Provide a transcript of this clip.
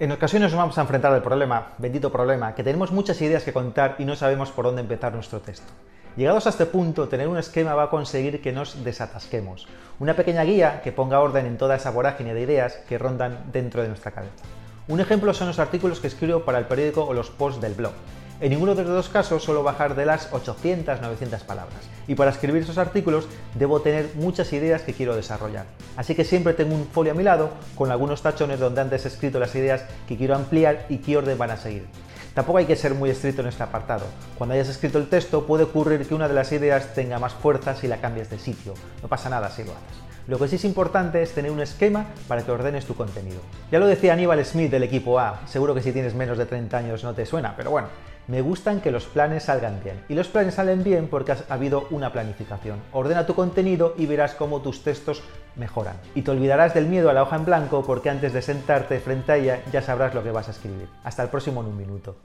En ocasiones nos vamos a enfrentar al problema, bendito problema, que tenemos muchas ideas que contar y no sabemos por dónde empezar nuestro texto. Llegados a este punto, tener un esquema va a conseguir que nos desatasquemos. Una pequeña guía que ponga orden en toda esa vorágine de ideas que rondan dentro de nuestra cabeza. Un ejemplo son los artículos que escribo para el periódico o los posts del blog. En ninguno de los dos casos suelo bajar de las 800-900 palabras. Y para escribir esos artículos debo tener muchas ideas que quiero desarrollar. Así que siempre tengo un folio a mi lado con algunos tachones donde antes he escrito las ideas que quiero ampliar y qué orden van a seguir. Tampoco hay que ser muy estricto en este apartado. Cuando hayas escrito el texto puede ocurrir que una de las ideas tenga más fuerza si la cambias de sitio. No pasa nada si lo haces. Lo que sí es importante es tener un esquema para que ordenes tu contenido. Ya lo decía Aníbal Smith del equipo A, seguro que si tienes menos de 30 años no te suena, pero bueno, me gustan que los planes salgan bien. Y los planes salen bien porque ha habido una planificación. Ordena tu contenido y verás cómo tus textos mejoran. Y te olvidarás del miedo a la hoja en blanco porque antes de sentarte frente a ella ya sabrás lo que vas a escribir. Hasta el próximo en un minuto.